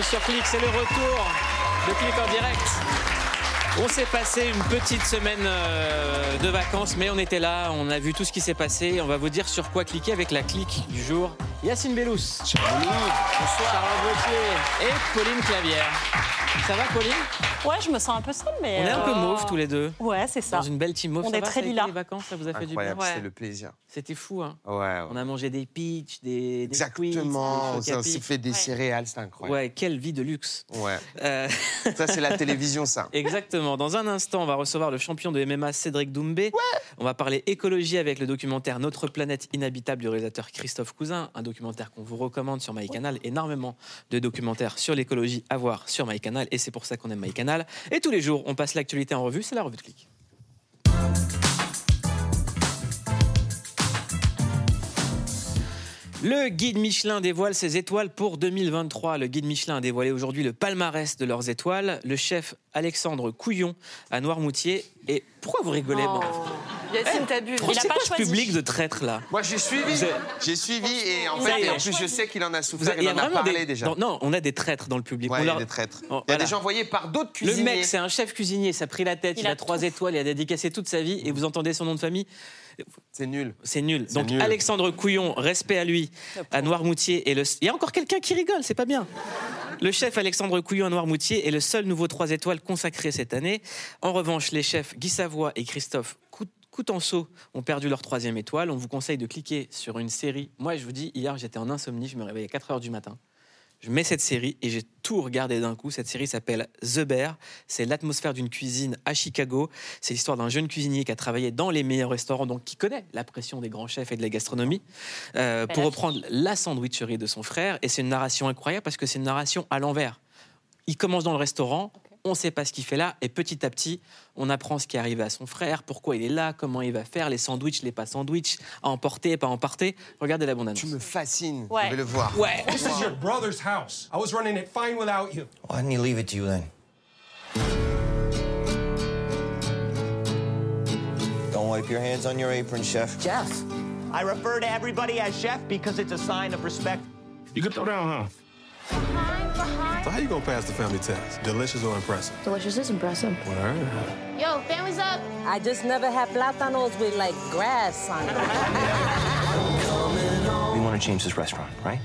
bienvenue sur Click, c'est le retour de Click en direct. On s'est passé une petite semaine euh, de vacances, mais on était là, on a vu tout ce qui s'est passé. On va vous dire sur quoi cliquer avec la clique du jour. Yacine Bellous, Charles Gauthier et Pauline Clavière. Ça va, Pauline? Ouais, je me sens un peu seule, mais. On est un peu euh, mauve tous les deux. Ouais, c'est ça. Dans une belle team mauve. On Ça est va, très ça a été lilas. Les vacances, ça vous a fait du bien Ouais. c'était le plaisir. C'était fou, hein. Ouais, ouais. On a mangé des peach, des, Exactement, des on s'est fait des Ouais. céréales, c'était incroyable. Ouais, quelle vie de luxe. Ouais. Euh, Ça, c'est la télévision, ça. Exactement. Dans un instant, on va recevoir le champion de MMA Cédric Doumbé. On va parler écologie avec le documentaire Notre planète inhabitable du réalisateur Christophe Cousin, un documentaire qu'on vous recommande sur MyCanal. Énormément de documentaires sur l'écologie à voir sur MyCanal et c'est pour ça qu'on aime MyCanal. Et tous les jours, on passe l'actualité en revue, c'est la revue de clic. Le guide Michelin dévoile ses étoiles pour 2023. Le guide Michelin a dévoilé aujourd'hui le palmarès de leurs étoiles. Le chef Alexandre Couillon à Noirmoutier. Et pourquoi vous rigolez Oh. Yacine, t'abuses. Il a pas ce choisi. public de traîtres là Moi, j'ai suivi. J'ai suivi et en fait, avez et en plus, je sais qu'il en a souffert, il en a parlé déjà. Non, on a des traîtres dans le public. On il y a des traîtres. Oh, Il y a des gens envoyés par d'autres Le cuisiniers. mec, c'est un chef cuisinier, ça a pris la tête, il, a, trois étoiles, il a dédicacé toute sa vie, et vous entendez son nom de famille, C'est nul. c'est nul. Donc nul. Alexandre Couillon, respect à lui, à Noirmoutier, et le... il y a encore quelqu'un qui rigole, c'est pas bien. Le chef Alexandre Couillon à Noirmoutier est le seul nouveau trois étoiles consacré cette année. En revanche, les chefs Guy Savoie et Christophe Cout- Coutenceau ont perdu leur troisième étoile. On vous conseille de cliquer sur une série. Moi, je vous dis, hier, j'étais en insomnie, je me réveillais à 4 heures du matin. Je mets cette série et j'ai tout regardé d'un coup. Cette série s'appelle The Bear. C'est l'atmosphère d'une cuisine à Chicago. C'est l'histoire d'un jeune cuisinier qui a travaillé dans les meilleurs restaurants, donc qui connaît la pression des grands chefs et de la gastronomie, euh, pour reprendre la sandwicherie de son frère. Et c'est une narration incroyable parce que c'est une narration à l'envers. Il commence dans le restaurant. On ne sait pas ce qu'il fait là, et petit à petit, on apprend ce qui est arrivé à son frère, pourquoi il est là, comment il va faire, les sandwichs, les pas sandwichs, à emporter, pas emporter. Regardez la bande-annonce. Tu me fascines. Ouais. Je vais le voir. Ouais. This is your brother's house. I was running it fine without you. Why didn't he leave it to you then? Don't wipe your hands on your apron, chef. Jeff. I refer to everybody as chef because it's a sign of respect. You could throw down, huh? So how you gonna pass the family test? Delicious or impressive? Delicious is impressive. Word. Yo, family's up. I just never had plátanos with like grass on it. We want to change this restaurant, right?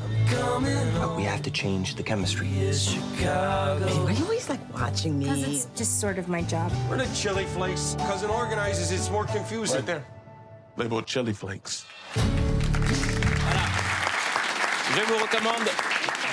But we have to change the chemistry. Why are you always like watching me? Because It's just sort of my job. We're the chili flakes? Cousin organizes, it's more confusing. Right there. Labeled chili flakes. Je vous recommande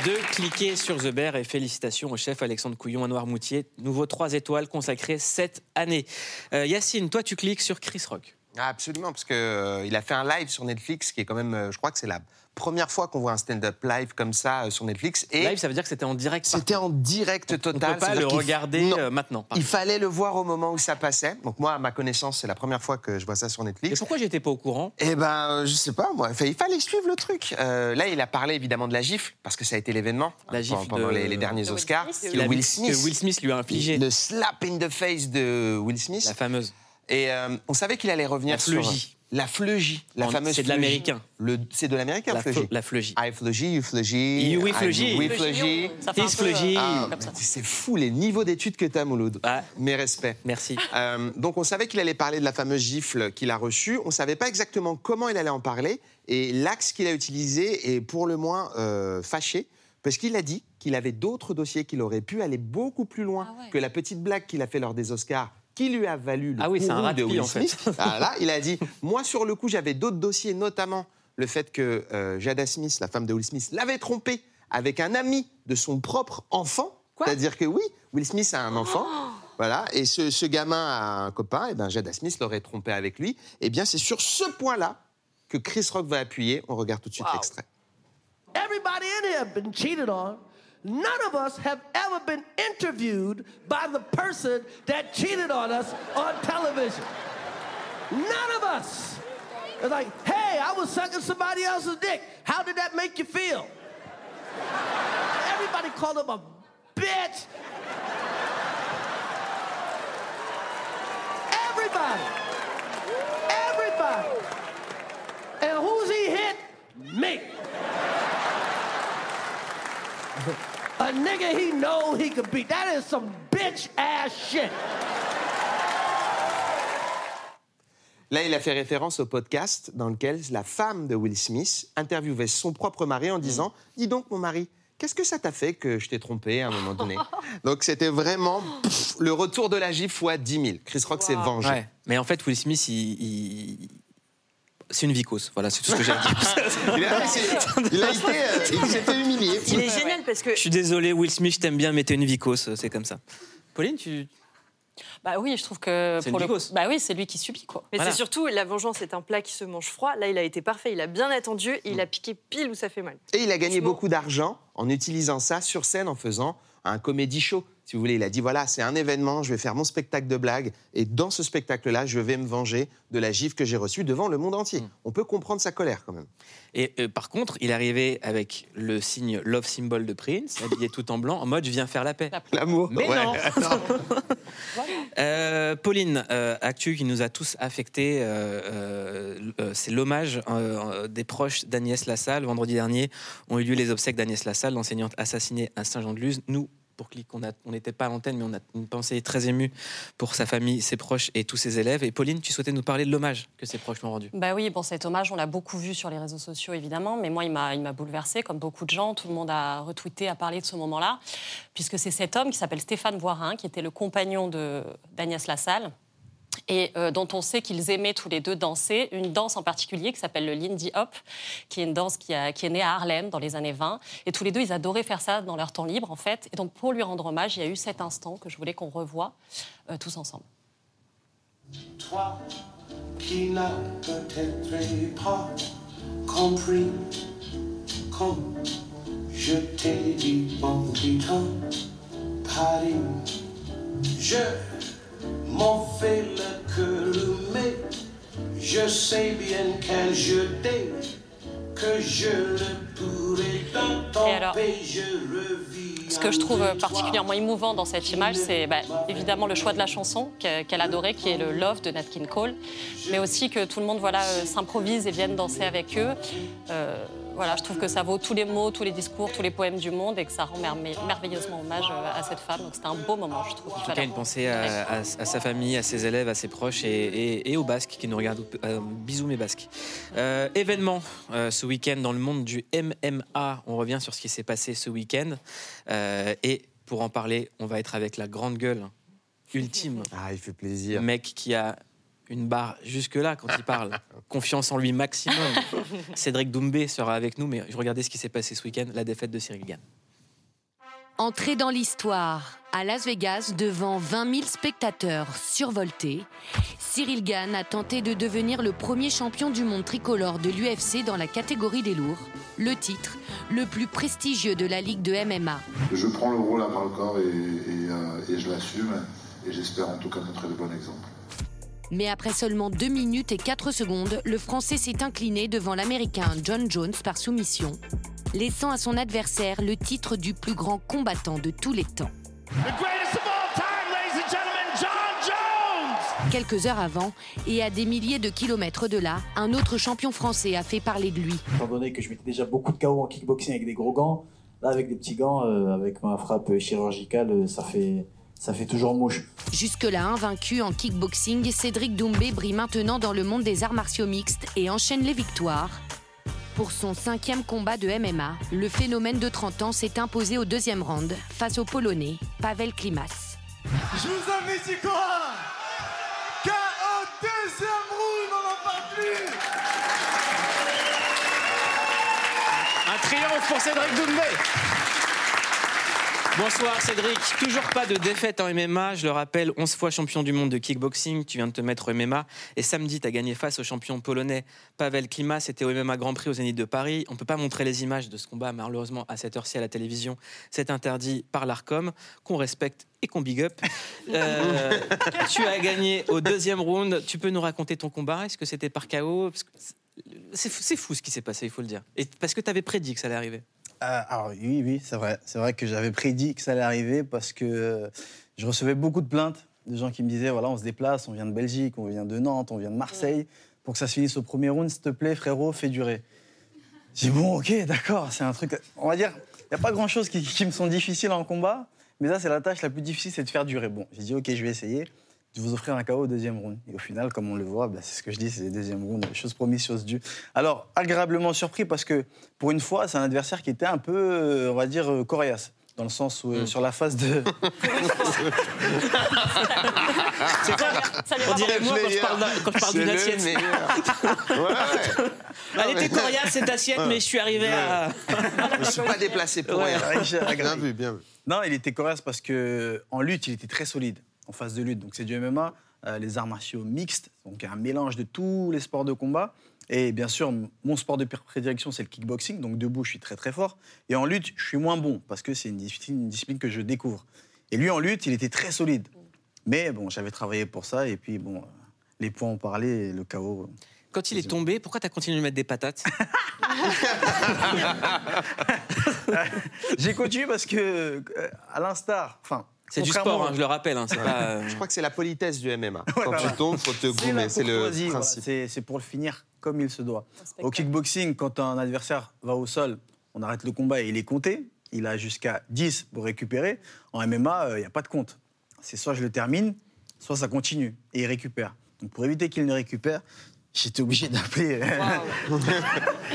de cliquer sur The Bear et félicitations au chef Alexandre Couillon à Noirmoutier. Nouveau 3 étoiles consacré cette année. Euh, Yacine, toi tu cliques sur Chris Rock. Ah, absolument, parce qu'il il a fait un live sur Netflix qui est quand même, euh, je crois que c'est la première fois qu'on voit un stand-up live comme ça euh, sur Netflix. Et Live, ça veut dire que c'était en direct. c'était en direct On total. ne peut pas le regarder Non. euh, maintenant. Il fallait le voir au moment où ça passait. Donc moi, à ma connaissance, c'est la première fois que je vois ça sur Et Netflix. pourquoi j'étais pas au courant? Eh ben, euh, je sais pas, moi. Enfin, il fallait suivre le truc. Euh, là, il a parlé évidemment de la gifle, parce que ça a été l'événement La hein, gifle pendant de- les, les derniers de Will Oscars. Will Smith. Que Will Smith lui a infligé. Le slap in the face de Will Smith. La fameuse. Et euh, on savait qu'il allait revenir La sur... fleugie. La fleugie. La En- fameuse c'est de l'américain. C'est de l'américain, La, fleugie. fle- la fleugie. I fleugie, you fleugie. You, we I- fleugie. We fleugie. His. Ah, c'est fou les niveaux d'études que t'as, Mouloud. Ah. Mes respects. Merci. Euh, donc on savait qu'il allait parler de la fameuse gifle qu'il a reçue. On ne savait pas exactement comment il allait en parler. Et l'axe qu'il a utilisé est pour le moins euh, fâché, parce qu'il a dit qu'il avait d'autres dossiers qu'il aurait pu aller beaucoup plus loin Ah ouais. que la petite blague qu'il a fait lors des Oscars qui lui a valu le Ah oui, c'est un rat de Will en fait. Ah, là, il a dit Moi, sur le coup, j'avais d'autres dossiers, notamment le fait que euh, Jada Smith, la femme de Will Smith, l'avait trompé avec un ami de son propre enfant. C'est-à-dire que oui, Will Smith a un enfant. Voilà, et ce, ce gamin a un copain, et ben Jada Smith l'aurait trompé avec lui. Et bien, c'est sur ce point-là que Chris Rock va appuyer. On regarde tout de suite l'extrait. Everybody in here been cheated on. None of us have ever been interviewed by the person that cheated on us on television. None of us. It's like, hey, I was sucking somebody else's dick. How did that make you feel? Everybody called him a bitch. Everybody. Everybody. And who's he hit? A nigga he know he could beat. That is some bitch ass shit. Là, il a fait référence au podcast dans lequel la femme de Will Smith interviewait son propre mari en disant Dis donc, mon mari, qu'est-ce que ça t'a fait que je t'ai trompé à un moment donné Donc, c'était vraiment pff, le retour de la gifle fois 10 000. Chris Rock s'est vengé. Ouais. Mais en fait, Will Smith, il, il- c'est une vicose. Voilà, c'est tout ce que j'ai à dire. Il a, c'est- il a été, euh, il s'est fait humilier. Il est génial parce que Je suis désolé, Will Smith, je t'aime bien, mais t'es une vicose, c'est comme ça. Pauline, tu. Bah oui, je trouve que C'est pour une le vicose. bah oui, c'est lui qui subit quoi. Mais Voilà. c'est surtout la vengeance est un plat qui se mange froid. Là, il a été parfait. Il a bien attendu et il a piqué pile où ça fait mal. Et il a gagné beaucoup d'argent en utilisant ça sur scène, en faisant un comédie show. Si vous voulez, il a dit voilà, c'est un événement, je vais faire mon spectacle de blagues, et dans ce spectacle-là, je vais me venger de la gifle que j'ai reçue devant le monde entier. On peut comprendre sa colère quand même. Et euh, par contre, il est arrivé avec le signe love symbol de Prince, habillé tout en blanc, en mode je viens faire la paix. L'amour. Mais ouais. non. Euh, Pauline, euh, actu qui nous a tous affectés, euh, euh, euh, c'est l'hommage euh, des proches d'Agnès Lassalle. Vendredi dernier ont eu lieu les obsèques d'Agnès Lassalle, l'enseignante assassinée à Saint-Jean-de-Luz. Nous, pour Clic, on n'était pas à l'antenne, mais on a une pensée très émue pour sa famille, ses proches et tous ses élèves. Et Pauline, tu souhaitais nous parler de l'hommage que ses proches lui ont rendu. Bah oui, bon, cet hommage, on l'a beaucoup vu sur les réseaux sociaux, évidemment, mais moi, il m'a, bouleversé, comme beaucoup de gens. Tout le monde a retweeté, a parlé de ce moment-là, puisque c'est cet homme qui s'appelle Stéphane Voirin, qui était le compagnon d'Agnès Lassalle, et euh, dont on sait qu'ils aimaient tous les deux danser, une danse en particulier qui s'appelle le Lindy Hop, qui est une danse qui, est née à Harlem dans les années 20. Et tous les deux, ils adoraient faire ça dans leur temps libre, en fait. Et donc, pour lui rendre hommage, il y a eu cet instant que je voulais qu'on revoie euh, tous ensemble. Toi qui n'as peut-être pas compris comme je t'ai dit quittant Paris. Je m'en fais le cœur, je sais bien qu'un que je le pourrai dans je. Ce que je trouve particulièrement émouvant dans cette image, c'est bah, évidemment le choix de la chanson que- qu'elle adorait, qui est le Love de Nat King Cole, mais aussi que tout le monde voilà, euh, s'improvise et vienne danser avec eux. Euh, voilà, je trouve que ça vaut tous les mots, tous les discours, tous les poèmes du monde et que ça rend merme- merveilleusement hommage euh, à cette femme. Donc c'était un beau moment, je trouve. En tout cas, une pensée à, à- à sa famille, à ses élèves, à ses proches et, et- et aux Basques qui nous regardent. Euh, bisous mes Basques. Euh, événement euh, ce week-end dans le monde du MMA. On revient sur ce qui s'est passé ce week-end. Euh, et pour en parler, on va être avec la grande gueule ultime. Ah, il fait plaisir. Mec qui a une barre jusque-là quand il parle. Confiance en lui maximum. Cédric Doumbé sera avec nous, mais je regardais ce qui s'est passé ce week-end, la défaite de Cyril Gann. Entrée dans l'histoire. À Las Vegas, devant 20 000 spectateurs survoltés, Cyril Gann a tenté de devenir le premier champion du monde tricolore de l'UFC dans la catégorie des lourds. Le titre, le plus prestigieux de la ligue de MMA. Je prends le rôle à bras le corps et, et, euh, et je l'assume. Et j'espère en tout cas montrer le bon exemple. Mais après seulement 2 minutes et 4 secondes, le Français s'est incliné devant l'Américain John Jones par soumission, laissant à son adversaire le titre du plus grand combattant de tous les temps. The greatest of all time, ladies and gentlemen, John Jones! Quelques heures avant, et à des milliers de kilomètres de là, un autre champion français a fait parler de lui. Étant donné que je mettais déjà beaucoup de KO en kickboxing avec des gros gants, là avec des petits gants, euh, avec ma frappe chirurgicale, euh, ça fait, ça fait toujours mouche. Jusque-là invaincu en kickboxing, Cédric Doumbé brille maintenant dans le monde des arts martiaux mixtes et enchaîne les victoires. Pour son cinquième combat de MMA, le phénomène de 30 ans s'est imposé au deuxième round face au Polonais Pavel Klimas. Je vous invite ici quoi KO deuxième round, on n'en parle plus Un triomphe pour Cédric Doumbé. Bonsoir Cédric, toujours pas de défaite en MMA, je le rappelle, 11 fois champion du monde de kickboxing, tu viens de te mettre au MMA, et samedi tu as gagné face au champion polonais Pavel Klimas, c'était au MMA Grand Prix au Zénith de Paris, on peut pas montrer les images de ce combat malheureusement à cette heure-ci à la télévision, c'est interdit par l'ARCOM, qu'on respecte et qu'on big up. Euh, tu as gagné au deuxième round, tu peux nous raconter ton combat, est-ce que c'était par KO c'est fou ce qui s'est passé, il faut le dire. Et parce que tu avais prédit que ça allait arriver. Euh, alors oui, oui, c'est vrai. C'est vrai que j'avais prédit que ça allait arriver parce que je recevais beaucoup de plaintes de gens qui me disaient voilà, on se déplace, on vient de Belgique, on vient de Nantes, on vient de Marseille. Pour que ça se finisse au premier round, s'il te plaît, frérot, fais durer. J'ai dit bon, ok, d'accord, c'est un truc. On va dire, n'y a pas grand-chose qui, qui me sont difficiles en combat. Mais ça, c'est la tâche la plus difficile, c'est de faire durer. Bon, j'ai dit, OK, je vais essayer de vous offrir un KO au deuxième round. Et au final, comme on le voit, bah, c'est ce que je dis, c'est le deuxième round, chose promise, chose due. Alors, agréablement surpris parce que, pour une fois, c'est un adversaire qui était un peu, euh, on va dire, euh, coriace. Dans le sens où, euh, sur la phase de. C'est quoi On dirait moi quand je parle d'un- quand je parle d'une assiette. Ouais. Elle était coriace cette assiette, mais je suis arrivé à. Je ne suis pas déplacé pour Ouais, rien. Bien vu, bien vu. Non, il était coriace parce que en lutte, il était très solide en phase de lutte. Donc c'est du MMA, euh, les arts martiaux mixtes, donc un mélange de tous les sports de combat. Et bien sûr, mon sport de pr- prédilection, c'est le kickboxing. Donc debout, je suis très très fort. Et en lutte, je suis moins bon parce que c'est une discipline, une discipline que je découvre. Et lui, en lutte, il était très solide. Mais bon, j'avais travaillé pour ça. Et puis bon, euh, les points ont parlé et le chaos. Quand il est tombé, pourquoi t'as continué de mettre des patates? J'ai continué parce que, euh, à l'instar, enfin. C'est du sport, hein, je le rappelle. hein, pas, euh, Je crois que c'est la politesse du MMA. Quand voilà. tu tombes, faut te goumer. C'est le voilà. principe. C'est c'est pour le finir comme il se doit. Au kickboxing, quand un adversaire va au sol, on arrête le combat et il est compté. Il a jusqu'à 10 pour récupérer. En MMA, il n'y a pas de compte. C'est soit je le termine, soit ça continue et il récupère. Donc pour éviter qu'il ne récupère, j'étais obligé d'appeler.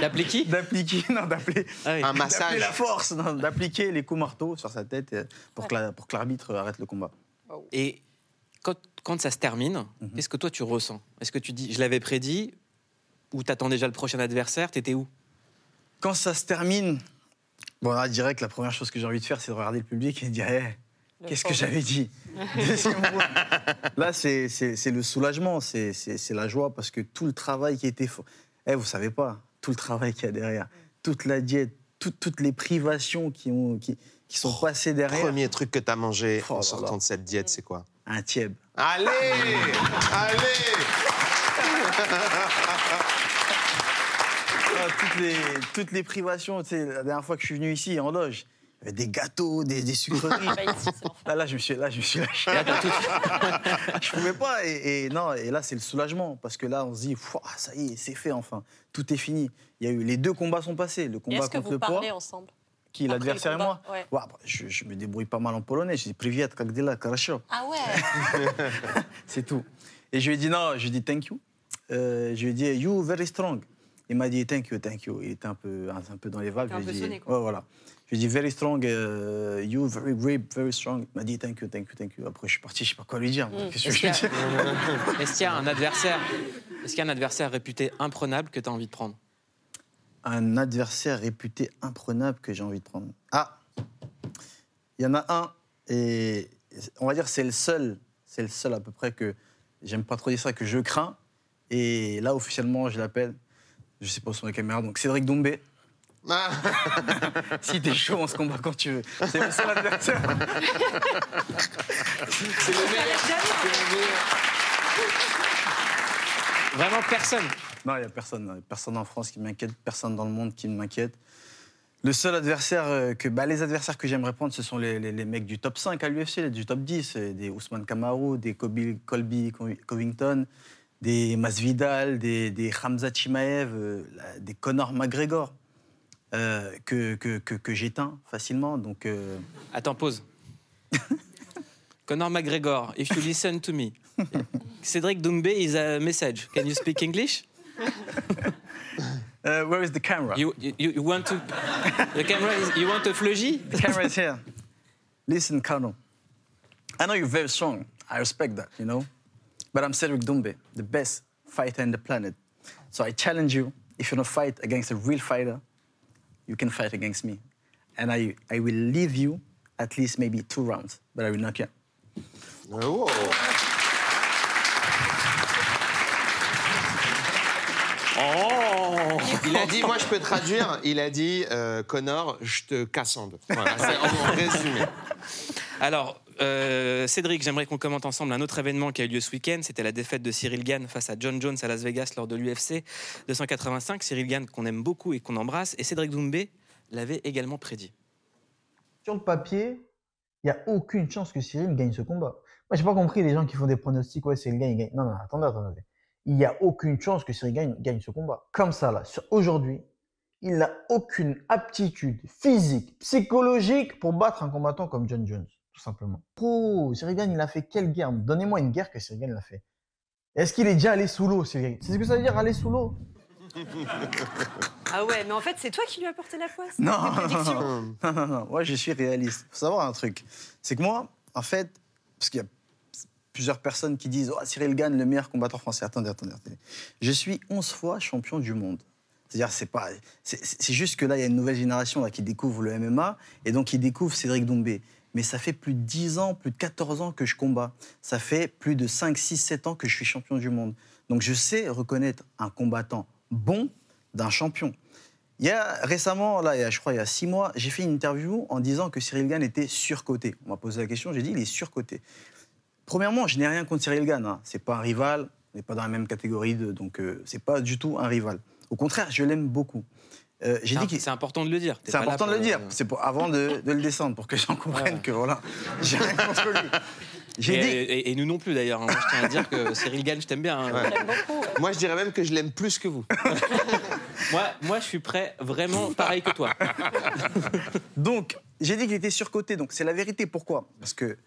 D'appeler qui D'appeler qui Non, d'appeler. Ah oui. Un massage. la force, d'appliquer les coups marteaux sur sa tête euh, pour que la- pour que l'arbitre arrête le combat. Et quand, quand ça se termine, Mhm. qu'est-ce que toi tu ressens? Est-ce que tu dis, je l'avais prédit, ou t'attends déjà le prochain adversaire? T'étais où? Quand ça se termine, bon, là, je dirais que la première chose que j'ai envie de faire, c'est de regarder le public et de dire Hey, Le Qu'est-ce que j'avais dit. Là, c'est le soulagement, c'est la joie parce que tout le travail qui était. Eh, vous savez pas, tout le travail qu'il y a derrière, toute la diète, tout- toutes les privations qui, ont, qui, qui sont passées derrière. Premier truc que tu as mangé Oh en sortant de cette diète, c'est quoi? Un tieb. Allez Allez Ah, toutes, les, toutes les privations, tu sais, la dernière fois que je suis venu ici, en loge, des gâteaux, des, sucreries. là, là, je me suis, là, je me suis je pouvais pas. Et, non, et là, c'est le soulagement parce que là, on se dit, ça y est, c'est fait enfin, tout est fini. Il y a eu les deux combats sont passés, le combat contre que vous le poids. ensemble? qui l'adversaire et moi. Ouais. Je, me débrouille pas mal en polonais. Je dis Privet, Kagdela, Karasho. Ah ouais C'est tout. Et je lui ai dit non, je lui ai dit thank you. Euh, je lui ai dit you very strong. Il m'a dit, thank you, thank you. Il était un peu, un, un peu dans les vagues. Un Je lui ai peu dit, sonné, quoi. ouais, voilà. Je lui ai dit, very strong, euh, you very brave, very strong. Il m'a dit, thank you, thank you, thank you. Après, je suis parti, je sais pas quoi lui dire. moi. Mm. Qu'est-ce que Est-ce je lui qu'il y, dis a- est-ce qu'il y a un adversaire Est-ce qu'il y a un adversaire réputé imprenable que tu as envie de prendre? Un adversaire réputé imprenable que j'ai envie de prendre. Ah Il y en a un, et on va dire c'est le seul, c'est le seul à peu près que j'aime pas trop dire ça, que je crains. Et là, officiellement, je l'appelle. Je sais pas où sont les caméras, donc Cédric Doumbé. Ah, Si t'es chaud, on se combat quand tu veux. C'est le seul adversaire. C'est le meilleur. Le meilleur. Vraiment personne. Non, il n'y a personne. Personne en France qui m'inquiète, personne dans le monde qui m'inquiète. Le seul adversaire euh, que. Bah, les adversaires que j'aimerais prendre, ce sont les, les- les mecs du top 5 à l'UFC, du top 10. euh, Des Ousmane Kamaru, des Colby Covington, des Masvidal, des, des Hamza Chimaev, euh, des Conor McGregor, euh, que, que, que, que j'éteins facilement. Donc. euh, Attends, pause. Conor McGregor, if you listen to me. Cédric Doumbé is a message. Can you speak English? Uh, where is the camera? you, you, you want to... The camera is... You want a The camera is here. Listen, Colonel. I know you're very strong. I respect that, you know? But I'm Cedric Doumbé, the best fighter in the planet. So I challenge you, if you to fight against a real fighter, you can fight against me. And I, will leave you at least maybe two rounds, but I will knock you out. Oh Il a dit, moi je peux traduire, il a dit, euh, Connor, je te casse en deux. Voilà, c'est en résumé. Alors, euh, Cédric, j'aimerais qu'on commente ensemble un autre événement qui a eu lieu ce week-end. C'était la défaite de Cyril Gann face à John Jones à Las Vegas lors de l'UFC 285. Cyril Gann qu'on aime beaucoup et qu'on embrasse. Et Cédric Doumbé l'avait également prédit. Sur le papier, il n'y a aucune chance que Cyril gagne ce combat. Moi, j'ai pas compris les gens qui font des pronostics, ouais, Cyril gagne, il gagne. Non, non, attendez, attendez. Il n'y a aucune chance que Cyril gagne, gagne ce combat. Comme ça, là, aujourd'hui, il n'a aucune aptitude physique, psychologique pour battre un combattant comme John Jones, tout simplement. Oh, Cyril Gann, il a fait quelle guerre? Donnez-moi une guerre que Cyril Gann l'a fait. Est-ce qu'il est déjà allé sous l'eau, Cyril C'est ce que ça veut dire, aller sous l'eau? Ah ouais, mais en fait, c'est toi qui lui as porté la poisse. Non, non, prédictions. non, non, non, non. Moi, je suis réaliste. faut savoir un truc. C'est que moi, en fait, parce qu'il y a plusieurs personnes qui disent oh, Cyril Gann, le meilleur combattant français. Attendez, attendez, attendez. Je suis 11 fois champion du monde. C'est-à-dire, c'est pas, c'est- c'est juste que là, il y a une nouvelle génération là, qui découvre le MMA et donc qui découvre Cédric Doumbé. Mais ça fait plus de 10 ans, plus de 14 ans que je combats. Ça fait plus de 5, 6, 7 ans que je suis champion du monde. Donc je sais reconnaître un combattant bon d'un champion. Il y a récemment, là, je crois, il y a six mois, j'ai fait une interview en disant que Cyril Gann était surcoté. On m'a posé la question, j'ai dit il est surcoté. Premièrement, je n'ai rien contre Cyril Gann. Hein. C'est pas un rival, on n'est pas dans la même catégorie, de, donc euh, c'est pas du tout un rival. Au contraire, je l'aime beaucoup. Euh, j'ai C'est dit qu'il- c'est important de le dire. C'est important de le dire. euh, C'est pour, avant de, de le descendre, pour que les gens comprennent Ouais. que voilà, j'ai rien contre lui. J'ai Et, dit. et- et nous non plus d'ailleurs. hein. Je tiens à dire que Cyril Gann, je t'aime bien. hein. Moi, je dirais même que je l'aime plus que vous. Moi, moi, je suis prêt vraiment pareil que toi. Donc, j'ai dit qu'il était surcoté. Donc, c'est la vérité. Pourquoi? Parce que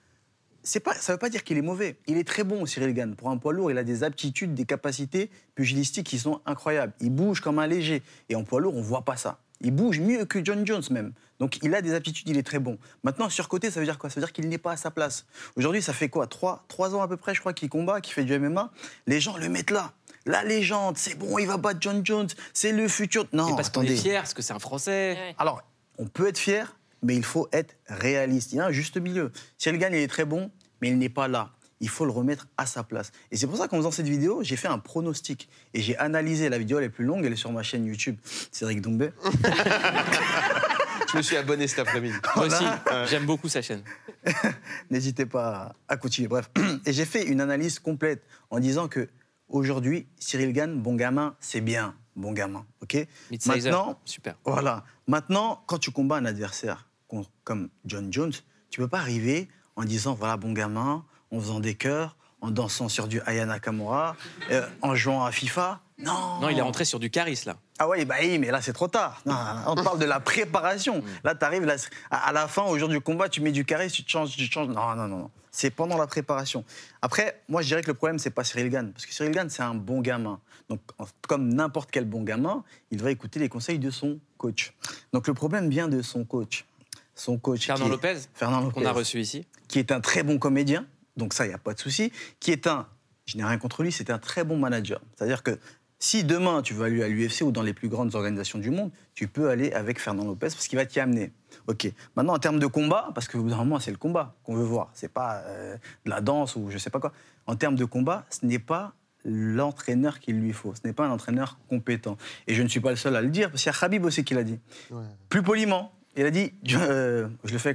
pas, ça ne veut pas dire qu'il est mauvais. Il est très bon, Cyril Gann. Pour un poids lourd, il a des aptitudes, des capacités pugilistiques qui sont incroyables. Il bouge comme un léger. Et en poids lourd, on voit pas ça. Il bouge mieux que John Jones même. Donc il a des aptitudes, il est très bon. Maintenant, surcoté, ça veut dire quoi? Ça veut dire qu'il n'est pas à sa place. Aujourd'hui, ça fait quoi? Trois, trois ans à peu près, je crois, qu'il combat, qu'il fait du MMA. Les gens le mettent là. La légende, c'est bon, il va battre John Jones, c'est le futur. Non, parce qu'on est fier, parce que c'est un Français. Alors, on peut être fier, mais il faut être réaliste. Il y a un juste milieu. Cyril Gann, il est très bon, mais il n'est pas là. Il faut le remettre à sa place. Et c'est pour ça qu'en faisant cette vidéo, j'ai fait un pronostic. Et j'ai analysé la vidéo, elle est plus longue, elle est sur ma chaîne YouTube, Cédric Doumbé. Je me suis abonné cet après-midi. Moi aussi, j'aime beaucoup sa chaîne. N'hésitez pas à continuer. Bref. Et j'ai fait une analyse complète en disant que aujourd'hui, Cyril Gann, bon gamin, c'est bien. Bon gamin. OK Mid-sizer, Maintenant, super. Voilà. Maintenant, quand tu combats un adversaire comme John Jones, tu peux pas arriver en disant voilà, bon gamin, en faisant des chœurs, en dansant sur du Aya Nakamura, euh, en jouant à FIFA. Non Non, il est rentré sur du charisme là. Ah oui, bah oui, mais là c'est trop tard. Non, on parle de la préparation. Là, tu arrives à, à la fin, au jour du combat, tu mets du carré, tu te changes, tu te changes. Non, non, non, non. C'est pendant la préparation. Après, moi, je dirais que le problème, c'est pas Cyril Gann. Parce que Cyril Gann, c'est un bon gamin. Donc, comme n'importe quel bon gamin, il va écouter les conseils de son coach. Donc, le problème vient de son coach. Son coach. Fernand est- Lopez, Fernand Lopez. qu'on a reçu ici. Qui est un très bon comédien. Donc, ça, il n'y a pas de souci. Qui est un. Je n'ai rien contre lui, c'est un très bon manager. C'est-à-dire que si demain tu veux aller à l'UFC ou dans les plus grandes organisations du monde, tu peux aller avec Fernand Lopez parce qu'il va t'y amener. Ok. Maintenant, en termes de combat, parce que au bout d'un moment, c'est le combat qu'on veut voir. C'est pas euh, de la danse ou je sais pas quoi. En termes de combat, ce n'est pas l'entraîneur qu'il lui faut. Ce n'est pas un entraîneur compétent. Et je ne suis pas le seul à le dire, parce qu'il y a Khabib aussi qui l'a dit. Plus poliment. Il a dit, je, euh, je le fais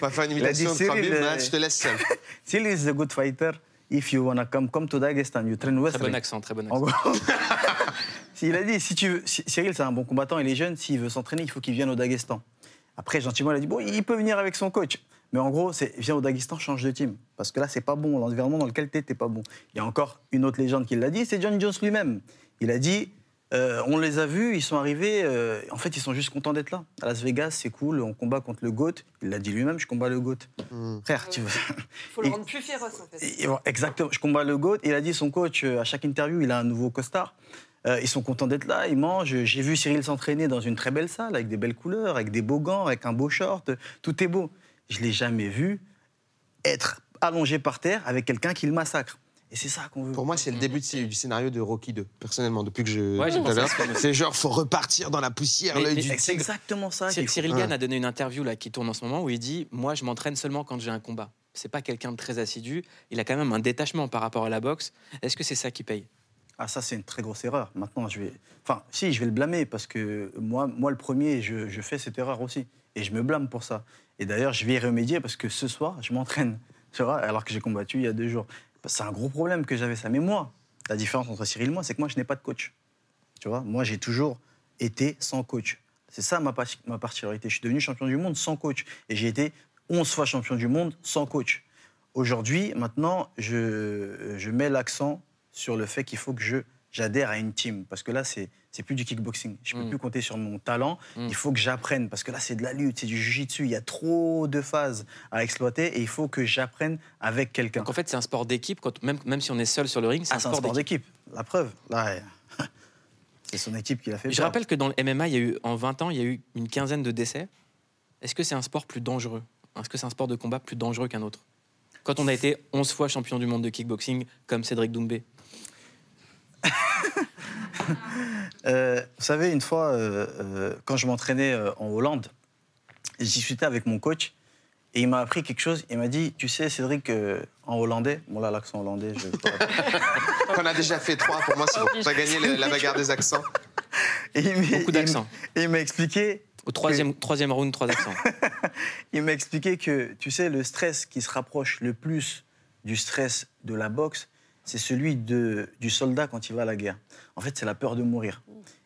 va faire une Il a dit, imitation de Cyril, euh, je te laisse seul. Cyril is a good fighter. If you wanna come, come to Dagestan. You train Très wrestling. bon accent, très bon En accent. il a dit, si tu veux, Cyril, c'est un bon combattant, il est jeune, s'il veut s'entraîner, il faut qu'il vienne au Daghestan. Après, gentiment, il a dit, bon, il peut venir avec son coach. Mais en gros, c'est viens au Daghestan, change de team. Parce que là, c'est pas bon. L'environnement dans lequel t'es, t'es pas bon. Il y a encore une autre légende qui l'a dit, c'est John Jones lui-même. Il a dit, euh, on les a vus, ils sont arrivés, euh, en fait, ils sont juste contents d'être là. À Las Vegas, c'est cool, on combat contre le GOAT. Il l'a dit lui-même, je combats le GOAT. Frère, tu veux. faut le rendre plus féroce, en fait. Exactement. Je combats le GOAT. Il a dit son coach, euh, à chaque interview, il a un nouveau costard. Euh, ils sont contents d'être là, ils mangent. J'ai vu Cyril s'entraîner dans une très belle salle, avec des belles couleurs, avec des beaux gants, avec un beau short. Tout est beau. Je l'ai jamais vu être allongé par terre avec quelqu'un qui le massacre. Et c'est ça qu'on veut. Pour moi, c'est le début de- du scénario de Rocky 2, personnellement, depuis que je. Ouais, tout à l'heure. C'est genre, faut repartir dans la poussière, C'est exactement ça. Cyril Gann Ouais. a donné une interview là, qui tourne en ce moment où il dit Moi, je m'entraîne seulement quand j'ai un combat. C'est pas quelqu'un de très assidu. Il a quand même un détachement par rapport à la boxe. Est-ce que c'est ça qui paye? Ah, ça, c'est une très grosse erreur. Maintenant, je vais. Enfin, si, je vais le blâmer parce que moi, moi le premier, je, je fais cette erreur aussi. Et je me blâme pour ça. Et d'ailleurs, je vais y remédier parce que ce soir, je m'entraîne. Tu vois, alors que j'ai combattu il y a deux jours. C'est un gros problème que j'avais ça. Mais moi, la différence entre Cyril et moi, c'est que moi, je n'ai pas de coach. Tu vois, moi, j'ai toujours été sans coach. C'est ça ma, ma particularité. Je suis devenu champion du monde sans coach. Et j'ai été 11 fois champion du monde sans coach. Aujourd'hui, maintenant, je, je mets l'accent sur le fait qu'il faut que je j'adhère à une team. Parce que là, c'est c'est plus du kickboxing. Je peux Mm. plus compter sur mon talent. Mm. Il faut que j'apprenne. Parce que là, c'est de la lutte, c'est du jiu-jitsu. Il y a trop de phases à exploiter et il faut que j'apprenne avec quelqu'un. Donc en fait, c'est un sport d'équipe, même, même si on est seul sur le ring, c'est Ah, un c'est un sport sport d'équipe. d'équipe. La preuve, là, c'est son équipe qui l'a fait. Je peur. rappelle que dans le MMA, il y a eu, en 20 ans, il y a eu une quinzaine de décès. Est-ce que c'est un sport plus dangereux? Est-ce que c'est un sport de combat plus dangereux qu'un autre? Quand on a été 11 fois champion du monde de kickboxing, comme Cédric Doumbé. Euh, vous savez, une fois, euh, euh, quand je m'entraînais euh, en Hollande, j'ai discuté avec mon coach et il m'a appris quelque chose. Il m'a dit, tu sais, Cédric, euh, en hollandais, bon là, l'accent hollandais, je... Qu'on a déjà fait trois, pour moi, c'est bon. T'as gagné la, la bagarre des accents. Et il m'a- Beaucoup d'accents. Et il m'a expliqué. Au troisième, troisième round, trois accents. Il m'a expliqué que, tu sais, le stress qui se rapproche le plus du stress de la boxe, c'est celui de, du soldat quand il va à la guerre. En fait, c'est la peur de mourir.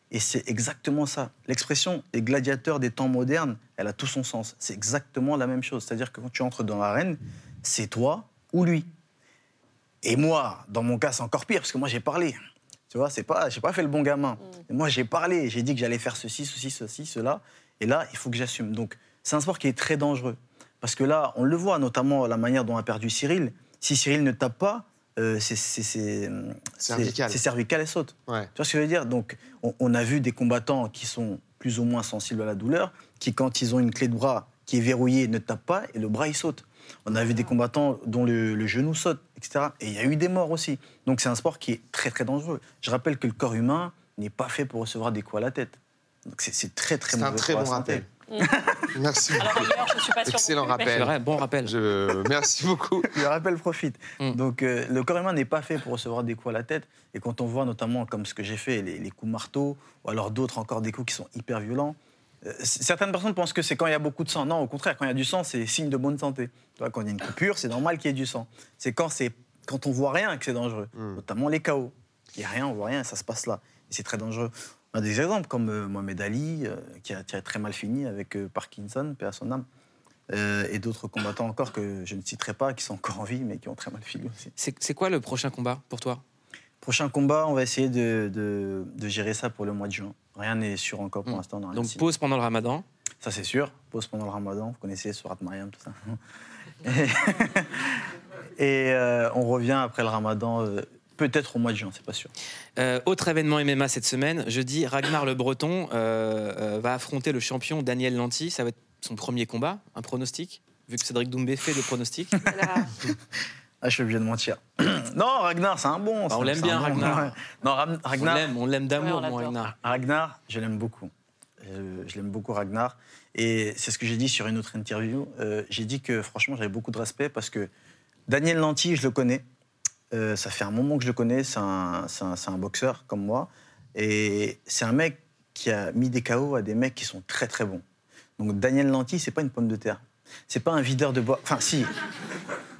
Et c'est exactement ça. L'expression des gladiateurs des temps modernes, elle a tout son sens. C'est exactement la même chose. C'est-à-dire que quand tu entres dans l'arène, c'est toi ou lui. Et moi, dans mon cas, c'est encore pire, parce que moi, j'ai parlé. Tu vois, c'est pas, j'ai pas fait le bon gamin. Et Moi, j'ai parlé, j'ai dit que j'allais faire ceci, ceci, ceci, cela. Et là, il faut que j'assume. Donc, c'est un sport qui est très dangereux. Parce que là, on le voit, notamment la manière dont a perdu Cyril. Si Cyril ne tape pas, euh, c'est c'est- c'est- Cervical. c'est cervical et saute. Ouais. Tu vois ce que je veux dire? Donc, on, on a vu des combattants qui sont plus ou moins sensibles à la douleur, qui, quand ils ont une clé de bras qui est verrouillée, ne tapent pas et le bras, il saute. On a vu des combattants dont le, le genou saute, etc. Et il y a eu des morts aussi. Donc, c'est un sport qui est très, très dangereux. Je rappelle que le corps humain n'est pas fait pour recevoir des coups à la tête. Donc, c'est- très, très C'est un mauvais très bon rappel. Merci je suis pas sûre Excellent non plus, mais- rappel. Vrai, bon rappel. Je... Merci beaucoup. Le rappel profite. Mm. Donc, euh, le corps humain n'est pas fait pour recevoir des coups à la tête. Et quand on voit notamment, comme ce que j'ai fait, les, les coups marteau, ou alors d'autres encore des coups qui sont hyper violents, euh, certaines personnes pensent que c'est quand il y a beaucoup de sang. Non, au contraire, quand il y a du sang, c'est signe de bonne santé. Tu vois, quand il y a une coupure, c'est normal qu'il y ait du sang. C'est quand, c'est quand on voit rien que c'est dangereux, notamment les chaos. Il n'y a rien, on voit rien, ça se passe là. Et c'est très dangereux. On a des exemples comme euh, Mohamed Ali, euh, qui, a, qui a très mal fini avec euh, Parkinson, paix à son âme. Euh, et d'autres combattants encore que je ne citerai pas, qui sont encore en vie, mais qui ont très mal fini aussi. C'est quoi le prochain combat pour toi? Prochain combat, on va essayer de, de- de gérer ça pour le mois de juin. Rien n'est sûr encore pour l'instant. Hmm. Donc signé. pause pendant le ramadan. Ça, c'est sûr. Pause pendant le ramadan. Vous connaissez Surat Mariam, tout ça. Et, et, euh, on revient après le ramadan, euh, peut-être au mois de juin, c'est pas sûr. Euh, autre événement MMA cette semaine, jeudi, Ragnar le Breton euh, euh, va affronter le champion Daniel Lanty. Ça va être son premier combat, un pronostic, vu que Cédric Doumbé fait des pronostics. Ah, je suis obligé de mentir. non, Ragnar, c'est un bon. Bah, on c'est- l'aime bien, un bon. Ragnar. Ouais. Non, Ram- On Ragnar. l'aime, on l'aime d'amour, Ouais. Ragnar. Ragnar, je l'aime beaucoup. Je, je l'aime beaucoup, Ragnar. Et c'est ce que j'ai dit sur une autre interview. Euh, j'ai dit que franchement, j'avais beaucoup de respect parce que Daniel Lanty, je le connais. Euh, ça fait un moment que je le connais. C'est un, boxeur comme moi. Et c'est un mec qui a mis des KO à des mecs qui sont très très bons. Donc Daniel Lanty, c'est pas une pomme de terre. C'est pas un videur de boîte. Enfin, si.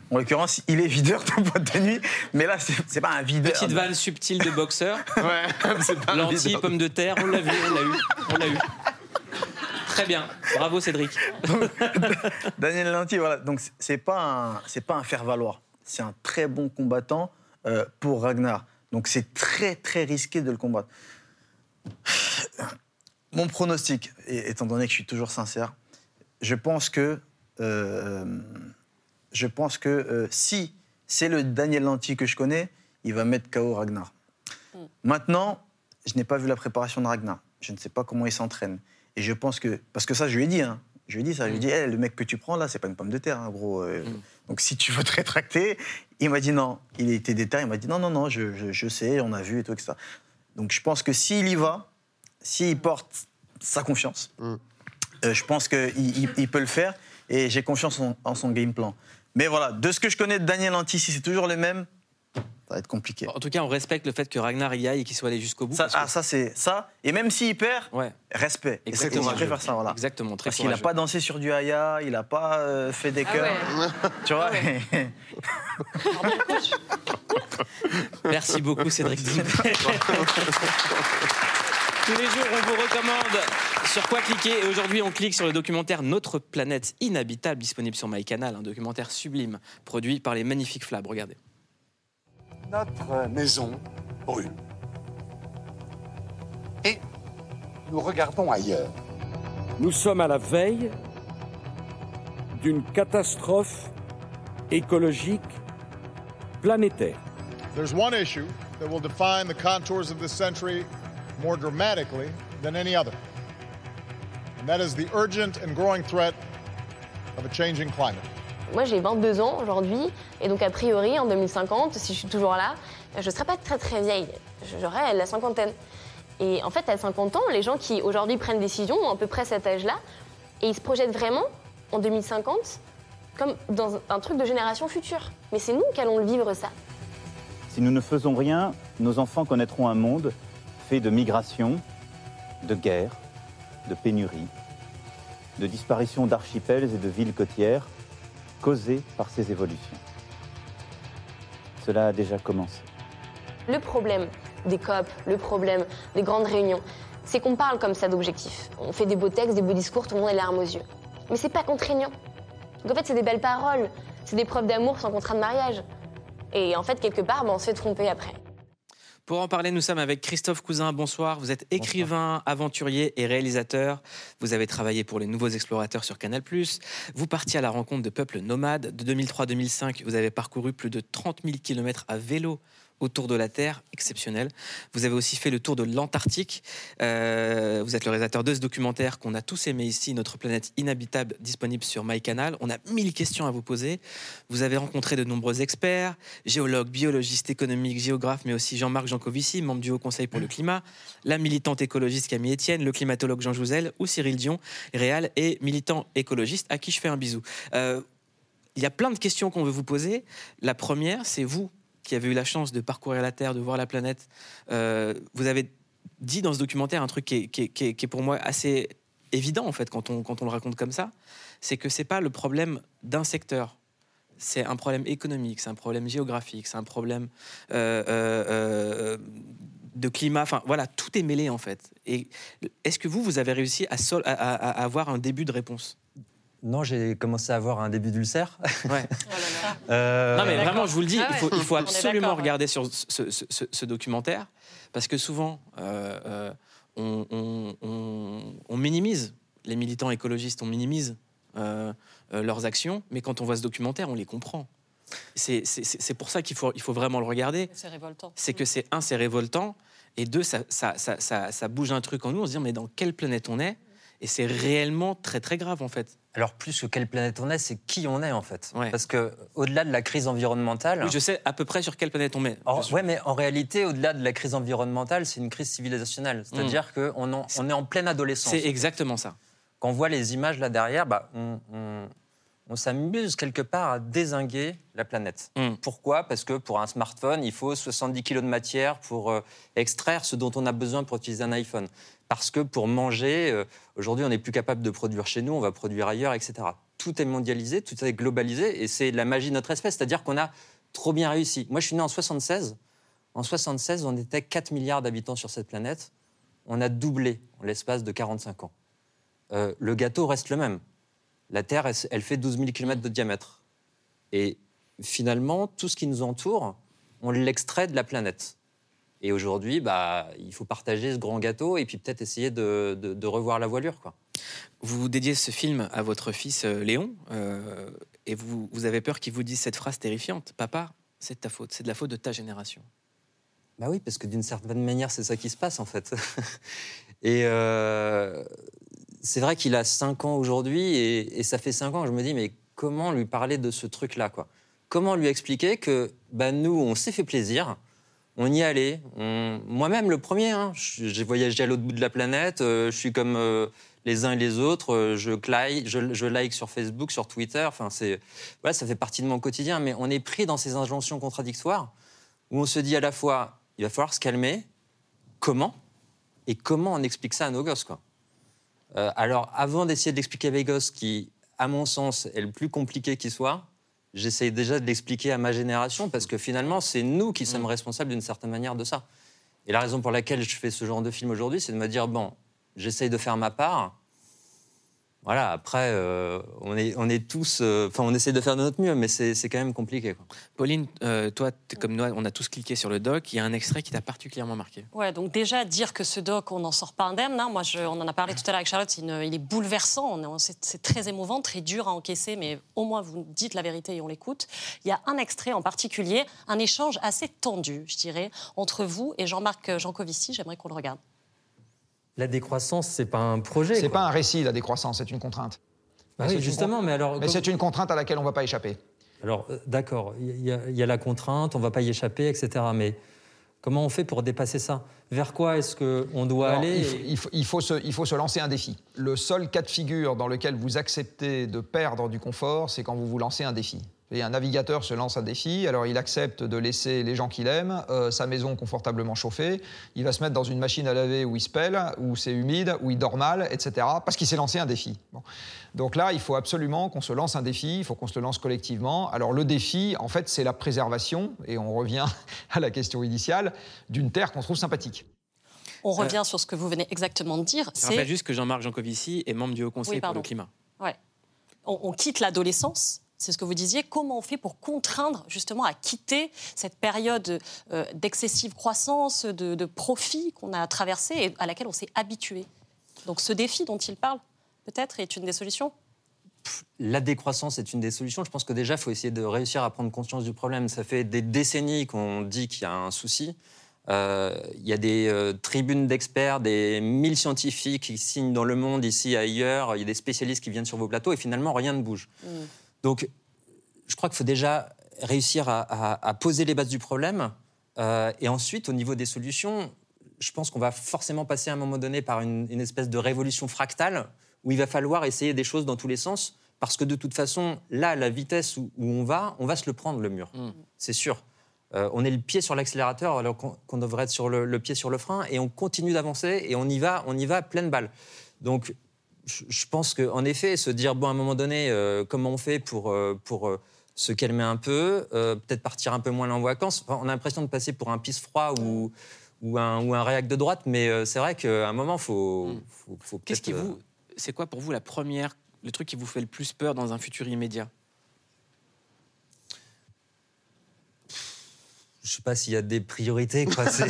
En l'occurrence, il est videur de boîte de nuit, mais là, c'est pas un videur. Petite vanne subtile de boxeur. Ouais, c'est pas Lentilles, pommes de terre, on l'a vu, on l'a eu, on l'a eu. Très bien, bravo Cédric. Daniel Lanty, voilà. Donc c'est- c'est pas un, c'est pas un faire valoir. C'est un très bon combattant euh, pour Ragnar. Donc c'est très très risqué de le combattre. Mon pronostic, et- étant donné que je suis toujours sincère, je pense que euh, je pense que euh, si c'est le Daniel Lanty que je connais, il va mettre KO Ragnar. Maintenant, je n'ai pas vu la préparation de Ragnar. Je ne sais pas comment il s'entraîne. Et je pense que. Parce que ça, je lui ai dit. Hein. Je lui ai dit ça. Je lui ai dit, Hey, le mec que tu prends là, c'est pas une pomme de terre, hein, gros. Euh, Donc si tu veux te rétracter, il m'a dit non. Il était déter. Il m'a dit non, non, non, je, je- je sais, on a vu et tout, etc. Donc je pense que s'il y va, s'il porte sa confiance, euh, je pense qu'il il, il peut le faire. Et j'ai confiance en, en son game plan. Mais voilà, de ce que je connais de Daniel Anti, si c'est toujours le même, ça va être compliqué. En tout cas, on respecte le fait que Ragnar y aille et qu'il soit allé jusqu'au bout. Ça, que- ah, ça c'est ça. Et même s'il perd, Ouais. respect. Exactement. Et je préfère ça, voilà. Exactement, très Parce qu'il n'a pas dansé sur du haya, il n'a pas euh, fait des Ah cœurs. ouais. Tu vois? Merci beaucoup Cédric. Tous les jours, on vous recommande sur quoi cliquer. Et aujourd'hui, on clique sur le documentaire Notre planète inhabitable, disponible sur MyCanal. Un documentaire sublime, produit par les magnifiques Flab. Regardez. Notre maison brûle. Et nous regardons ailleurs. Nous sommes à la veille d'une catastrophe écologique planétaire. There's one issue that will define the contours of this century more dramatically than any other. And that is the urgent and growing threat of a changing climate. Moi, j'ai 22 ans aujourd'hui, et donc a priori, en 2050, si je suis toujours là, je ne serai pas très très vieille. J'aurai la cinquantaine. Et en fait, à 50 ans, les gens qui aujourd'hui prennent des décisions ont à peu près cet âge-là, et ils se projettent vraiment en 2050 comme dans un truc de génération future. Mais c'est nous qui allons le vivre ça. Si nous ne faisons rien, nos enfants connaîtront un monde fait de migration, de guerre, de pénurie, de disparition d'archipels et de villes côtières causées par ces évolutions. Cela a déjà commencé. Le problème des COP, le problème des grandes réunions, c'est qu'on parle comme ça d'objectifs. On fait des beaux textes, des beaux discours, tout le monde a les larmes aux yeux. Mais c'est pas contraignant. Donc en fait, c'est des belles paroles, c'est des preuves d'amour sans contrat de mariage. Et en fait, quelque part, ben, on se fait après. Pour en parler, nous sommes avec Christophe Cousin. Bonsoir. Vous êtes écrivain, aventurier et réalisateur. Vous avez travaillé pour les Nouveaux Explorateurs sur Canal+. Vous partiez à la rencontre de peuples nomades. De 2003 à 2005, vous avez parcouru plus de 30 000 km à vélo autour de la Terre, exceptionnel. Vous avez aussi fait le tour de l'Antarctique. Euh, vous êtes le réalisateur de ce documentaire qu'on a tous aimé ici, Notre planète inhabitable, disponible sur MyCanal. On a mille questions à vous poser. Vous avez rencontré de nombreux experts, géologues, biologistes, économiques, géographes, mais aussi Jean-Marc Jancovici, membre du Haut Conseil pour le climat, la militante écologiste Camille Etienne, le climatologue Jean Jouzel ou Cyril Dion, réal et militant écologiste, à qui je fais un bisou. Euh, il y a plein de questions qu'on veut vous poser. La première, c'est vous, qui avez eu la chance de parcourir la Terre, de voir la planète, euh, vous avez dit dans ce documentaire un truc qui est, pour moi assez évident en fait quand on, quand on le raconte comme ça, c'est que c'est pas le problème d'un secteur, c'est un problème économique, c'est un problème géographique, c'est un problème euh, euh, de climat. Enfin voilà, tout est mêlé en fait. Et est-ce que vous, vous avez réussi à avoir un début de réponse? Non, j'ai commencé à avoir un début d'ulcère. Ouais. euh... Non, mais vraiment, je vous le dis, ah ouais. il faut, il faut absolument regarder sur ce, ce, ce, ce, documentaire, parce que souvent, euh, euh, on, on, on, on, minimise, les militants écologistes, on minimise euh, leurs actions, mais quand on voit ce documentaire, on les comprend. C'est pour ça qu'il faut, il faut vraiment le regarder. C'est révoltant. C'est que c'est un, c'est révoltant, et deux, ça, ça, ça, ça, bouge un truc en nous, on se dit, mais dans quelle planète on est? Et c'est réellement très très grave en fait. Alors plus que quelle planète on est, c'est qui on est en fait. Ouais. Parce que au-delà de la crise environnementale, oui, je sais à peu près sur quelle planète on est. En, ouais, mais en réalité, au-delà de la crise environnementale, c'est une crise civilisationnelle. C'est-à-dire mmh. qu'on on est en pleine adolescence. C'est exactement ça. Quand on voit les images là derrière, bah, on, on, on s'amuse quelque part à désinguer la planète. Mmh. Pourquoi? Parce que pour un smartphone, il faut 70 kg de matière pour euh, extraire ce dont on a besoin pour utiliser un iPhone parce que pour manger, euh, aujourd'hui, on n'est plus capable de produire chez nous, on va produire ailleurs, etc. Tout est mondialisé, tout est globalisé, et c'est la magie de notre espèce, c'est-à-dire qu'on a trop bien réussi. Moi, je suis né en 76. En 76, on était 4 milliards d'habitants sur cette planète. On a doublé en l'espace de 45 ans. Euh, le gâteau reste le même. La Terre, elle, elle fait 12 000 km de diamètre. Et finalement, tout ce qui nous entoure, on l'extrait de la planète. Et aujourd'hui, bah, il faut partager ce grand gâteau et puis peut-être essayer de, de, de, revoir la voilure. Quoi. Vous dédiez ce film à votre fils euh, Léon euh, et vous, vous, avez peur qu'il vous dise cette phrase terrifiante Papa, c'est de ta faute, c'est de la faute de ta génération. Bah oui, parce que d'une certaine manière, c'est ça qui se passe en fait. et euh, c'est vrai qu'il a 5 ans aujourd'hui et, ça fait 5 ans que je me dis, mais comment lui parler de ce truc-là quoi? Comment lui expliquer que bah, nous, on s'est fait plaisir on y allait. Moi-même, le premier, hein, j'ai voyagé à l'autre bout de la planète. Euh, je suis comme euh, les uns et les autres. Euh, je, like, je, je, like sur Facebook, sur Twitter. C'est voilà, ça fait partie de mon quotidien. Mais on est pris dans ces injonctions contradictoires où on se dit à la fois, il va falloir se calmer. Comment? Et comment on explique ça à nos gosses, quoi? Euh, Alors, avant d'essayer de l'expliquer à gosses, qui, à mon sens, est le plus compliqué qui soit, j'essaye déjà de l'expliquer à ma génération parce que finalement, c'est nous qui sommes responsables d'une certaine manière de ça. Et la raison pour laquelle je fais ce genre de film aujourd'hui, c'est de me dire bon, j'essaye de faire ma part. Voilà, après, euh, on, est, on est tous. euh, Enfin, on essaie de faire de notre mieux, mais c'est c'est quand même compliqué. quoi. Pauline, euh, toi, comme nous, on a tous cliqué sur le doc. Il y a un extrait qui t'a particulièrement marqué. Ouais, donc déjà dire que ce doc, on n'en sort pas indemne. hein. Moi, je- on en a parlé tout à l'heure avec Charlotte. une- il est bouleversant. C'est très émouvant, très dur à encaisser, mais au moins vous dites la vérité et on l'écoute. Il y a un extrait en particulier, un échange assez tendu, je dirais, entre vous et Jean-Marc Jancovici. J'aimerais qu'on le regarde. La décroissance, c'est pas un projet. C'est pas un récit, la décroissance, c'est une contrainte. Bah oui, justement, con- mais alors. Mais comme- c'est une contrainte à laquelle on ne va pas échapper. Alors, euh, d'accord, il y, a- il y a la contrainte, on va pas y échapper, etc. Mais comment on fait pour dépasser ça? Vers quoi est-ce qu'on doit Alors, aller il faut- il faut se, il faut se lancer un défi. Le seul cas de figure dans lequel vous acceptez de perdre du confort, c'est quand vous vous lancez un défi. Et un navigateur se lance un défi, alors il accepte de laisser les gens qu'il aime, euh, sa maison confortablement chauffée, il va se mettre dans une machine à laver où il se pèle, où c'est humide, où il dort mal, etc., parce qu'il s'est lancé un défi. Bon. Donc là, il faut absolument qu'on se lance un défi, il faut qu'on se le lance collectivement. Alors le défi, en fait, c'est la préservation, et on revient à la question initiale, d'une terre qu'on trouve sympathique. On revient sur ce que vous venez exactement de dire. Je rappelle juste que Jean-Marc Jancovici est membre du Haut Conseil Oui, pour le climat. Ouais. On, on quitte l'adolescence. C'est ce que vous disiez. Comment on fait pour contraindre justement à quitter cette période euh, d'excessive croissance, de, de profit qu'on a traversée et à laquelle on s'est habitué? Donc ce défi dont il parle, peut-être, est une des solutions? La décroissance est une des solutions. Je pense que déjà, il faut essayer de réussir à prendre conscience du problème. Ça fait des décennies qu'on dit qu'il y a un souci. Euh, Il y a des euh, tribunes d'experts, des mille scientifiques qui signent dans le monde, ici, ailleurs. Il y a des spécialistes qui viennent sur vos plateaux et finalement, rien ne bouge. Donc, je crois qu'il faut déjà réussir à, à- à poser les bases du problème. Euh, et ensuite, au niveau des solutions, je pense qu'on va forcément passer à un moment donné par une, une espèce de révolution fractale où il va falloir essayer des choses dans tous les sens. Parce que de toute façon, là, la vitesse où, où on va, on va se le prendre, le mur. C'est sûr. Euh, on est le pied sur l'accélérateur alors qu'on qu'on devrait être sur le, le pied sur le frein et on continue d'avancer et on y va, on y va pleine balle. Donc, je, pense qu'en effet, se dire, bon, à un moment donné, euh, comment on fait pour, euh, pour euh, se calmer un peu, peut-être partir un peu moins en vacances. Enfin, on a l'impression de passer pour un pisse froid ou, ou, un, ou un réac de droite, mais c'est vrai qu'à un moment, il faut, faut, faut Qu'est-ce qui vous, c'est quoi pour vous la première, le truc qui vous fait le plus peur dans un futur immédiat? Je sais pas s'il y a des priorités. Quoi. C'est,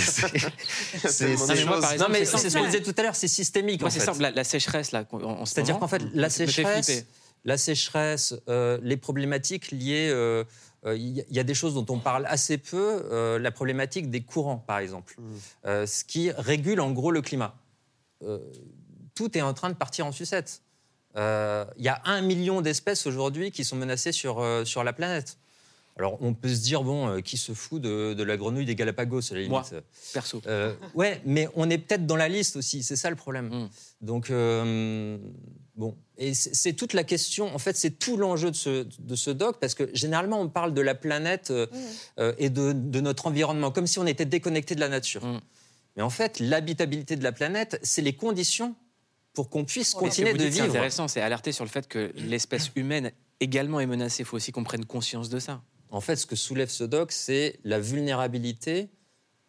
Non, mais non, c'est ce qu'on disait tout à l'heure, c'est systémique. Moi, c'est simple, la, la sécheresse, là. ce C'est-à-dire qu'en fait, la sécheresse, la sécheresse, euh, les problématiques liées, euh, euh, il y, a- il y a des choses dont on parle assez peu, euh, la problématique des courants, par exemple, Euh, ce qui régule en gros le climat. Euh, tout est en train de partir en sucette. Euh, Il y a un million d'espèces aujourd'hui qui sont menacées sur, euh, sur la planète. Alors, on peut se dire, bon, euh, qui se fout de, de la grenouille des Galapagos, à la limite Moi, perso. Euh, ouais, mais on est peut-être dans la liste aussi, c'est ça le problème. Mm. Donc, euh, bon, et c'est toute la question, en fait, c'est tout l'enjeu de ce, de ce doc, parce que généralement, on parle de la planète euh, euh, et de, de notre environnement, comme si on était déconnecté de la nature. Mais en fait, l'habitabilité de la planète, c'est les conditions pour qu'on puisse continuer de dites, C'est vivre. intéressant, c'est alerter sur le fait que l'espèce humaine également est menacée. Il faut aussi qu'on prenne conscience de ça. En fait, ce que soulève ce doc, c'est la vulnérabilité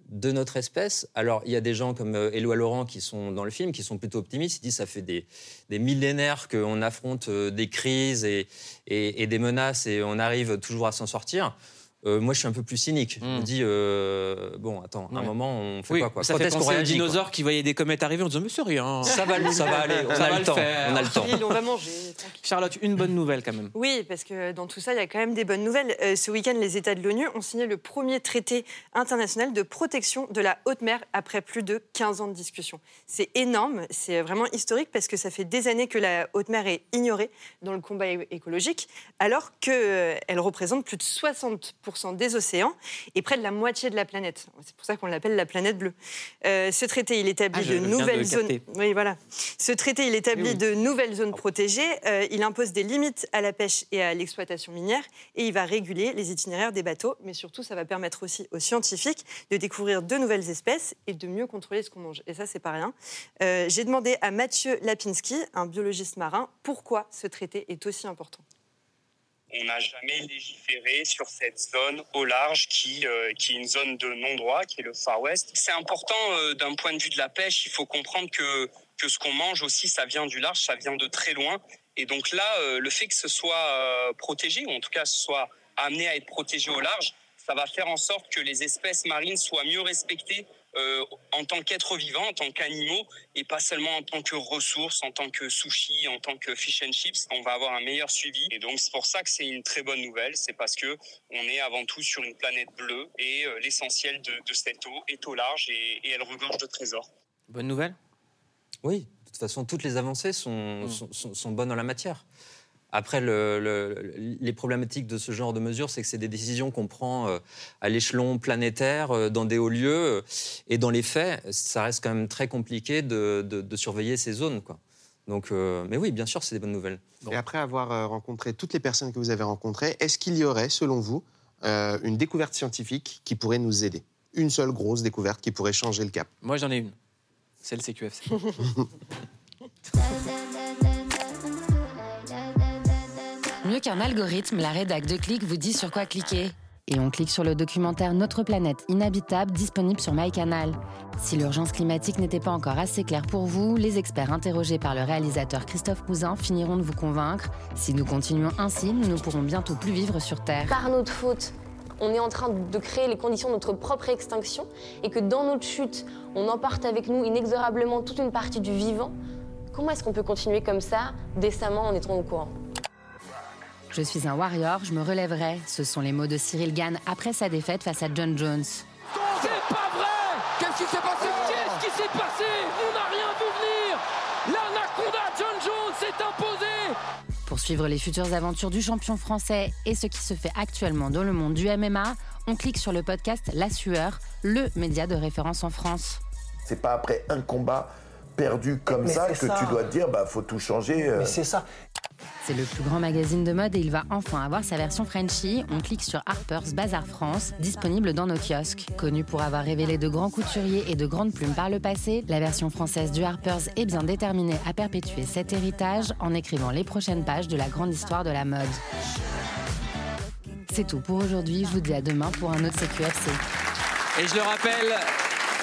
de notre espèce. Alors, il y a des gens comme euh, Éloi Laurent qui sont dans le film, qui sont plutôt optimistes. Ils disent ça fait des, millénaires qu'on affronte euh, des crises et des menaces et on arrive toujours à s'en sortir. Euh, moi, je suis un peu plus cynique. Je me dis, euh, bon, attends, à un Ouais. moment, on fait Oui, quoi, quoi? ça Quand fait penser aux quoi? dinosaures qui voyaient des comètes arriver en disant mais c'est rien. Ça va, ça va aller, on Ça a va le temps, faire. on a le temps. On va manger. Charlotte, une bonne nouvelle quand même. Oui, parce que dans tout ça, il y a quand même des bonnes nouvelles. Euh, ce week-end, les États de l'ONU ont signé le premier traité international de protection de la haute mer après plus de 15 ans de discussion. C'est énorme, c'est vraiment historique parce que ça fait des années que la haute mer est ignorée dans le combat écologique, alors qu'elle représente plus de 60% des océans et près de la moitié de la planète. C'est pour ça qu'on l'appelle la planète bleue. Euh, ce traité, il établit Ah, de nouvelles zones. Oui, voilà. Ce traité, il établit oui. de nouvelles zones protégées. Euh, il impose des limites à la pêche et à l'exploitation minière. Et il va réguler les itinéraires des bateaux. Mais surtout, ça va permettre aussi aux scientifiques de découvrir de nouvelles espèces et de mieux contrôler ce qu'on mange. Et ça, c'est pas rien. Euh, J'ai demandé à Mathieu Lapinski, un biologiste marin, pourquoi ce traité est aussi important. On n'a jamais légiféré sur cette zone au large qui, euh, qui est une zone de non-droit, qui est le Far West. C'est important euh, d'un point de vue de la pêche. Il faut comprendre que, que ce qu'on mange aussi, ça vient du large, ça vient de très loin. Et donc là, euh, le fait que ce soit protégé, ou en tout cas ce soit amené à être protégé au large, ça va faire en sorte que les espèces marines soient mieux respectées euh, en tant qu'êtres vivants, en tant qu'animaux, et pas seulement en tant que ressources, en tant que sushi, en tant que fish and chips. On va avoir un meilleur suivi. Et donc c'est pour ça que c'est une très bonne nouvelle. C'est parce que on est avant tout sur une planète bleue et euh, l'essentiel de, de cette eau est au large et, et elle regorge de trésors. Bonne nouvelle? Oui, de toute façon, toutes les avancées sont, sont, sont- sont bonnes en la matière. Après, le- le- les problématiques de ce genre de mesures, c'est que c'est des décisions qu'on prend euh, à l'échelon planétaire, euh, dans des hauts lieux, euh, et dans les faits, ça reste quand même très compliqué de, de- de surveiller ces zones. Quoi. Donc, euh, mais oui, bien sûr, c'est des bonnes nouvelles. Et après avoir rencontré toutes les personnes que vous avez rencontrées, est-ce qu'il y aurait, selon vous, euh, une découverte scientifique qui pourrait nous aider? Une seule grosse découverte qui pourrait changer le cap? Moi, j'en ai une. C'est le CQFC. Mieux qu'un algorithme, la rédac de Click vous dit sur quoi cliquer. Et on clique sur le documentaire Notre planète inhabitable disponible sur MyCanal. Si l'urgence climatique n'était pas encore assez claire pour vous, les experts interrogés par le réalisateur Christophe Cousin finiront de vous convaincre. Si nous continuons ainsi, nous ne pourrons bientôt plus vivre sur Terre. Par notre faute, on est en train de créer les conditions de notre propre extinction et que dans notre chute, on emporte avec nous inexorablement toute une partie du vivant. Comment est-ce qu'on peut continuer comme ça, décemment, en étant au courant? Je suis un warrior, je me relèverai. Ce sont les mots de Cyril Gann après sa défaite face à John Jones. C'est pas vrai Qu'est-ce qui s'est passé? Qu'est-ce qui s'est passé? On n'a rien vu venir L'anaconda John Jones s'est imposé Pour suivre les futures aventures du champion français et ce qui se fait actuellement dans le monde du MMA, on clique sur le podcast La Sueur, le média de référence en France. C'est pas après un combat perdu comme Mais ça c'est que ça. tu dois te dire bah faut tout changer. euh. ça. C'est le plus grand magazine de mode et il va enfin avoir sa version Frenchie. On clique sur Harper's Bazar France, disponible dans nos kiosques. Connu pour avoir révélé de grands couturiers et de grandes plumes par le passé, la version française du Harper's est bien déterminée à perpétuer cet héritage en écrivant les prochaines pages de la grande histoire de la mode. C'est tout pour aujourd'hui. Je vous dis à demain pour un autre CQFC. Et je le rappelle,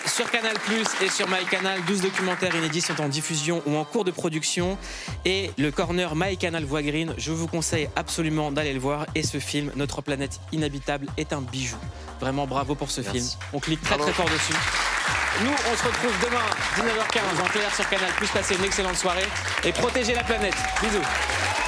sur Canal et sur MyCanal, 12 documentaires inédits sont en diffusion ou en cours de production. Et le corner MyCanal Voix Green, je vous conseille absolument d'aller le voir. Et ce film, Notre planète inhabitable, est un bijou. Vraiment bravo pour ce Merci. film. On clique très très fort dessus. Nous, on se retrouve demain, 19h15, en clair sur Canal. Passez une excellente soirée et protégez la planète. Bisous.